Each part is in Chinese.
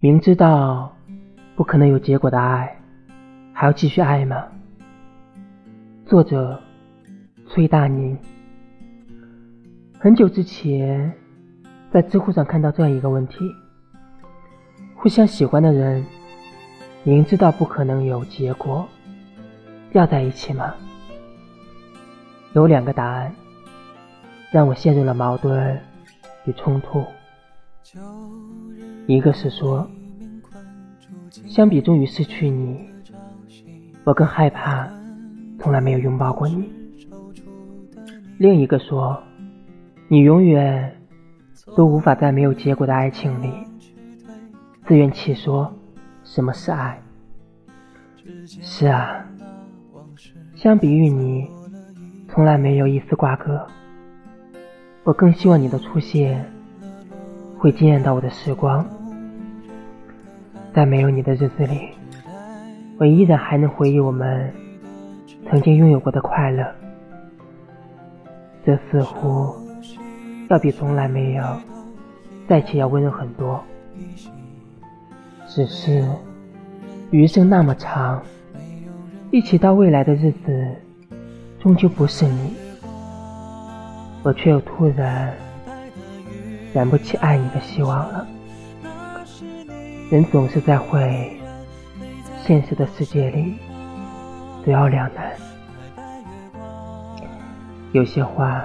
明知道不可能有结果的爱，还要继续爱吗？作者：崔大宁。很久之前，在知乎上看到这样一个问题：互相喜欢的人，明知道不可能有结果，要在一起吗？有两个答案，让我陷入了矛盾与冲突。一个是说，相比终于失去你，我更害怕从来没有拥抱过你。另一个说，你永远都无法在没有结果的爱情里自圆其说什么是爱。是啊，相比于你从来没有一丝瓜葛，我更希望你的出现会惊艳到我的时光。在没有你的日子里，我依然还能回忆我们曾经拥有过的快乐。这似乎要比从来没有在一起要温柔很多。只是余生那么长，一起到未来的日子，终究不是你，我却又突然燃不起爱你的希望了。人总是在会现实的世界里左右两难，有些话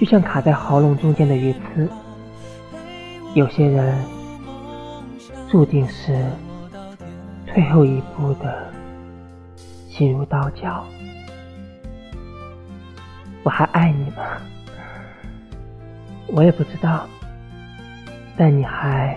就像卡在喉咙中间的鱼刺，有些人注定是退后一步的心如刀绞。我还爱你吗？我也不知道，但你还。